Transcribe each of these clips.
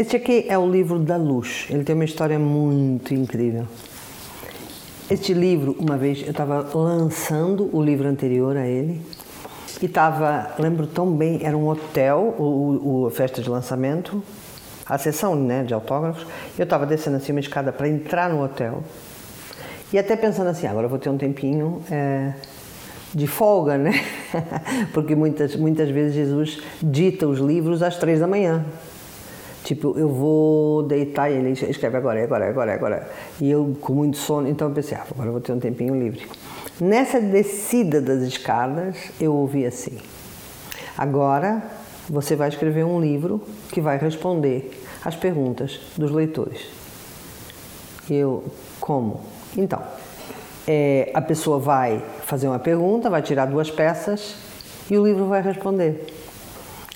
Este aqui é o livro da luz. Ele tem uma história muito incrível. Este livro, uma vez, eu estava lançando o livro anterior a ele e estava, lembro tão bem, era um hotel, o, o a festa de lançamento, a sessão né, de autógrafos. Eu estava descendo assim uma escada para entrar no hotel e até pensando assim, agora eu vou ter um tempinho é, de folga, né? Porque muitas, muitas vezes Jesus dita os livros às três da manhã. Tipo, eu vou deitar e ele escreve agora, agora, agora, agora. E eu com muito sono, então eu pensei, ah, agora eu vou ter um tempinho livre. Nessa descida das escadas, eu ouvi assim: agora você vai escrever um livro que vai responder às perguntas dos leitores. E eu, como? Então, é, a pessoa vai fazer uma pergunta, vai tirar duas peças e o livro vai responder.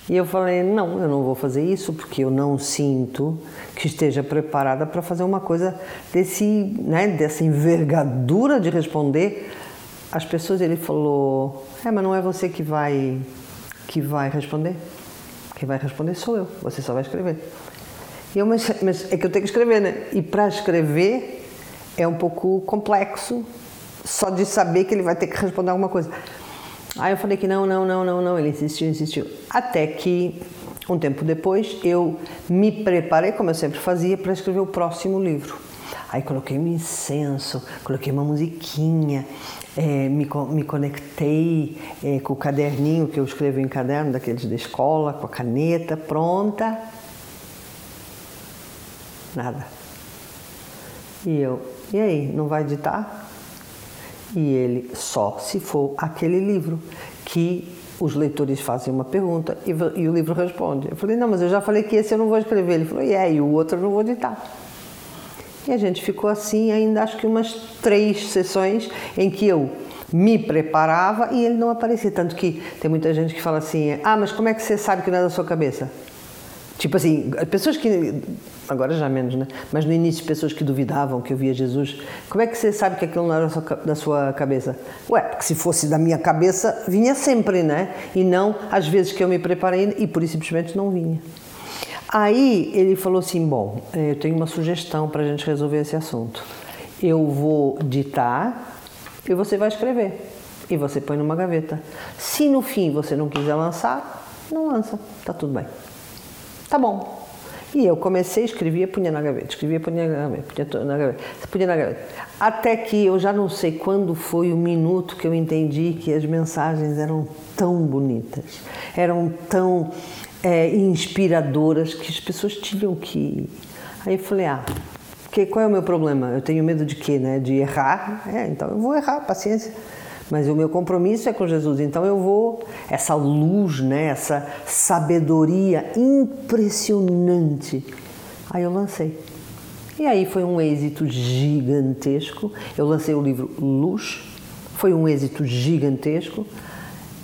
E eu falei: não, eu não vou fazer isso porque eu não sinto que esteja preparada para fazer uma coisa desse, né, dessa envergadura de responder as pessoas. Ele falou: é, mas não é você que vai que vai responder. Quem vai responder sou eu. Você só vai escrever. E eu, mas, mas é que eu tenho que escrever, né? E para escrever é um pouco complexo só de saber que ele vai ter que responder alguma coisa. Aí eu falei que não, não, não, não, não. Ele insistiu, insistiu. Até que, um tempo depois, eu me preparei, como eu sempre fazia, para escrever o próximo livro. Aí coloquei um incenso, coloquei uma musiquinha, é, me, me conectei é, com o caderninho que eu escrevo em caderno, daqueles da escola, com a caneta pronta. Nada. E eu, e aí, não vai editar? E ele só se for aquele livro que os leitores fazem uma pergunta e, e, o livro responde. Eu falei, não, mas eu já falei que esse eu não vou escrever. Ele falou, e é, e o outro eu não vou editar. E a gente ficou assim ainda acho que umas três sessões em que eu me preparava e ele não aparecia. Tanto que tem muita gente que fala assim, ah, mas como é que você sabe que não é da sua cabeça? Tipo assim, pessoas que. Agora já menos, né? Mas no início, pessoas que duvidavam que eu via Jesus. Como é que você sabe que aquilo não era da sua cabeça? Ué, porque se fosse da minha cabeça, vinha sempre, né? E não às vezes que eu me preparei e por isso simplesmente não vinha. Aí ele falou assim: Bom, eh, eu tenho uma sugestão para a gente resolver esse assunto. Eu vou ditar e você vai escrever. E você põe numa gaveta. Se no fim você não quiser lançar, não lança. Tá tudo bem. Tá bom. E eu comecei, escrevia, punha na gaveta, escrevia, punha na gaveta, punha na gaveta, punha na gaveta. Até que eu já não sei quando foi o minuto que eu entendi que as mensagens eram tão bonitas, eram tão é, inspiradoras que as pessoas tinham que. Aí eu falei, ah, que, qual é o meu problema? Eu tenho medo de quê, né? De errar? É, então eu vou errar, paciência mas o meu compromisso é com Jesus. Então eu vou, essa luz, né, essa sabedoria impressionante. Aí eu lancei. E aí foi um êxito gigantesco. Eu lancei o livro Luz, foi um êxito gigantesco.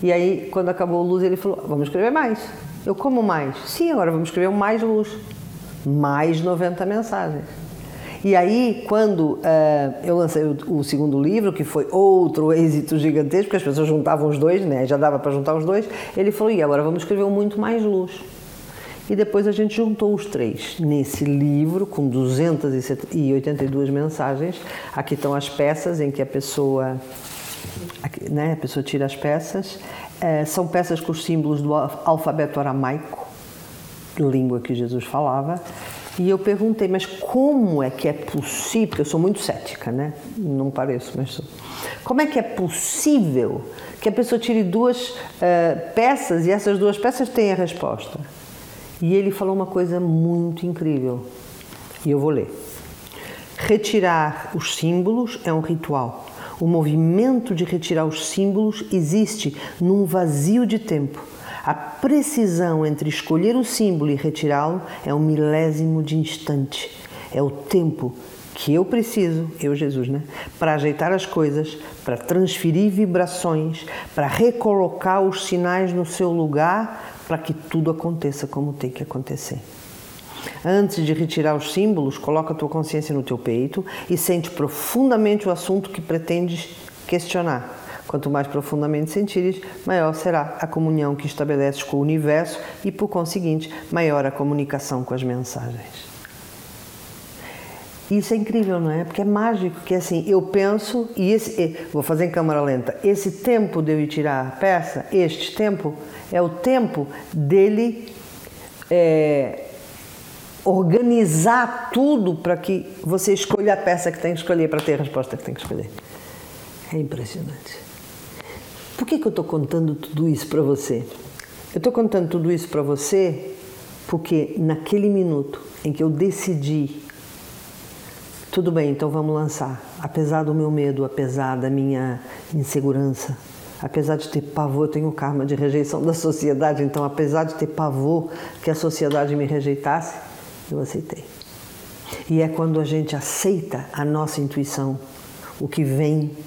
E aí, quando acabou a luz, ele falou: Vamos escrever mais. Eu, como mais? Sim, agora vamos escrever mais luz. Mais 90 mensagens. E aí, quando uh, eu lancei o, o, segundo livro, que foi outro êxito gigantesco, porque as pessoas juntavam os dois, né? já dava para juntar os dois, ele falou: e agora vamos escrever um muito mais luz. E depois a gente juntou os três nesse livro com 282 mensagens. Aqui estão as peças em que a pessoa, né, a pessoa tira as peças. É, são peças com os símbolos do alfabeto aramaico, língua que Jesus falava. E eu perguntei, mas como é que é possível? Eu sou muito cética, né? Não pareço, mas sou. Como é que é possível que a pessoa tire duas uh, peças e essas duas peças tenham a resposta? E ele falou uma coisa muito incrível. E eu vou ler. Retirar os símbolos é um ritual. O movimento de retirar os símbolos existe num vazio de tempo a precisão entre escolher o símbolo e retirá-lo é um milésimo de instante. É o tempo que eu preciso, eu Jesus, né, para ajeitar as coisas, para transferir vibrações, para recolocar os sinais no seu lugar, para que tudo aconteça como tem que acontecer. Antes de retirar os símbolos, coloca a tua consciência no teu peito e sente profundamente o assunto que pretendes questionar. Quanto mais profundamente sentires, maior será a comunhão que estabeleces com o universo e, por conseguinte, maior a comunicação com as mensagens. Isso é incrível, não é? Porque é mágico, que assim, eu penso e esse, vou fazer em câmera lenta, esse tempo de eu ir tirar a peça, este tempo, é o tempo dele é, organizar tudo para que você escolha a peça que tem que escolher para ter a resposta que tem que escolher. É impressionante. Por que, que eu estou contando tudo isso para você? Eu estou contando tudo isso para você porque naquele minuto em que eu decidi tudo bem, então vamos lançar. Apesar do meu medo, apesar da minha insegurança, apesar de ter pavor, eu tenho karma de rejeição da sociedade, então apesar de ter pavor que a sociedade me rejeitasse, eu aceitei. E é quando a gente aceita a nossa intuição, o que vem,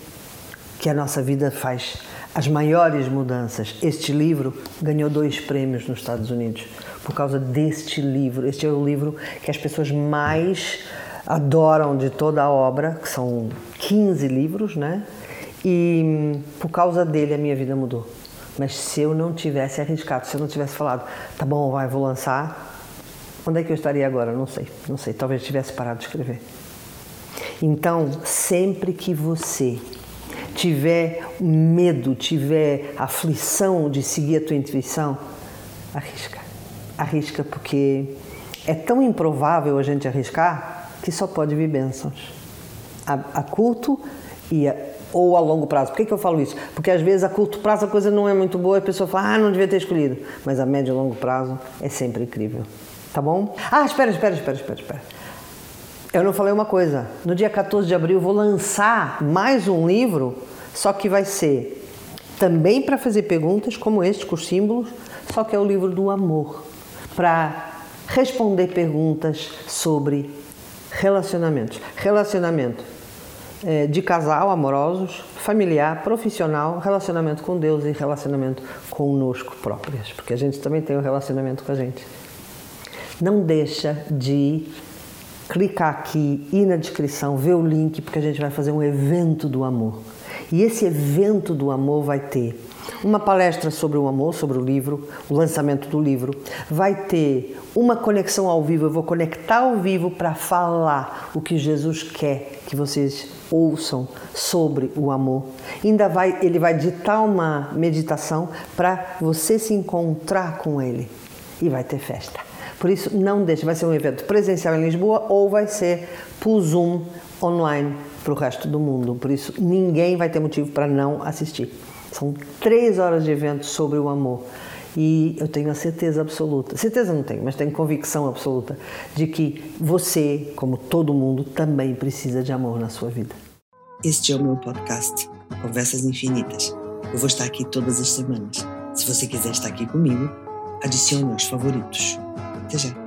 que a nossa vida faz as maiores mudanças. Este livro ganhou dois prêmios nos Estados Unidos por causa deste livro. Este é o livro que as pessoas mais adoram de toda a obra, que são 15 livros, né? E por causa dele a minha vida mudou. Mas se eu não tivesse arriscado, se eu não tivesse falado, tá bom, vai, vou lançar, onde é que eu estaria agora? Não sei, não sei, talvez tivesse parado de escrever. Então, sempre que você tiver medo, tiver aflição de seguir a tua intuição, arrisca. Arrisca porque é tão improvável a gente arriscar que só pode vir bênçãos. A, a curto e a, ou a longo prazo. Por que, que eu falo isso? Porque às vezes a curto prazo a coisa não é muito boa e a pessoa fala, ah, não devia ter escolhido. Mas a médio e longo prazo é sempre incrível. Tá bom? Ah, espera, espera, espera, espera, espera. Eu não falei uma coisa. No dia 14 de abril vou lançar mais um livro, só que vai ser também para fazer perguntas como este, com símbolos, só que é o livro do amor. Para responder perguntas sobre relacionamentos. Relacionamento é, de casal, amorosos, familiar, profissional, relacionamento com Deus e relacionamento conosco próprios, porque a gente também tem um relacionamento com a gente. Não deixa de clicar aqui, ir na descrição, ver o link, porque a gente vai fazer um evento do amor. E esse evento do amor vai ter uma palestra sobre o amor, sobre o livro, o lançamento do livro. Vai ter uma conexão ao vivo, eu vou conectar ao vivo para falar o que Jesus quer que vocês ouçam sobre o amor. Ainda vai, ele vai ditar uma meditação para você se encontrar com ele e vai ter festa. Por isso, não deixe, vai ser um evento presencial em Lisboa ou vai ser por Zoom online para o resto do mundo. Por isso, ninguém vai ter motivo para não assistir. São três horas de evento sobre o amor. E eu tenho a certeza absoluta, certeza não tenho, mas tenho convicção absoluta de que você, como todo mundo, também precisa de amor na sua vida. Este é o meu podcast, Conversas Infinitas. Eu vou estar aqui todas as semanas. Se você quiser estar aqui comigo, adicione aos favoritos. Até já!